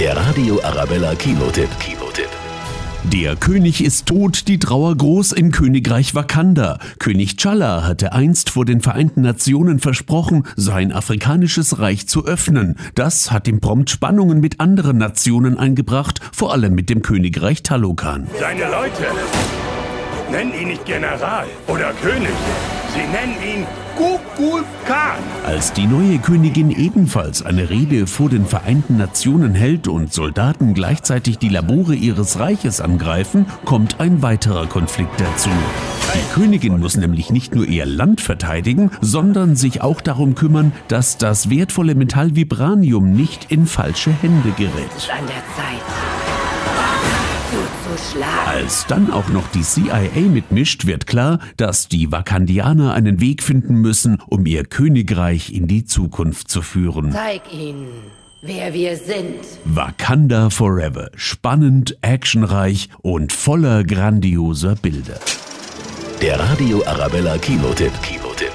Der Radio Arabella Kinotipp. Kinotipp. Der König ist tot, die Trauer groß im Königreich Wakanda. König T'Challa hatte einst vor den Vereinten Nationen versprochen, sein afrikanisches Reich zu öffnen. Das hat ihm prompt Spannungen mit anderen Nationen eingebracht, vor allem mit dem Königreich Talokan. Seine Leute nennen ihn nicht General oder König. Sie nennen ihn Kukul Khan. Als die neue Königin ebenfalls eine Rede vor den Vereinten Nationen hält und Soldaten gleichzeitig die Labore ihres Reiches angreifen, kommt ein weiterer Konflikt dazu. Die Königin muss nämlich nicht nur ihr Land verteidigen, sondern sich auch darum kümmern, dass das wertvolle Metall Vibranium nicht in falsche Hände gerät. An der Zeit. Zuzuschlagen. Als dann auch noch die CIA mitmischt, wird klar, dass die Wakandianer einen Weg finden müssen, um ihr Königreich in die Zukunft zu führen. Zeig ihnen, wer wir sind. Wakanda Forever. Spannend, actionreich und voller grandioser Bilder. Der Radio Arabella Kinotipp. Kinotipp.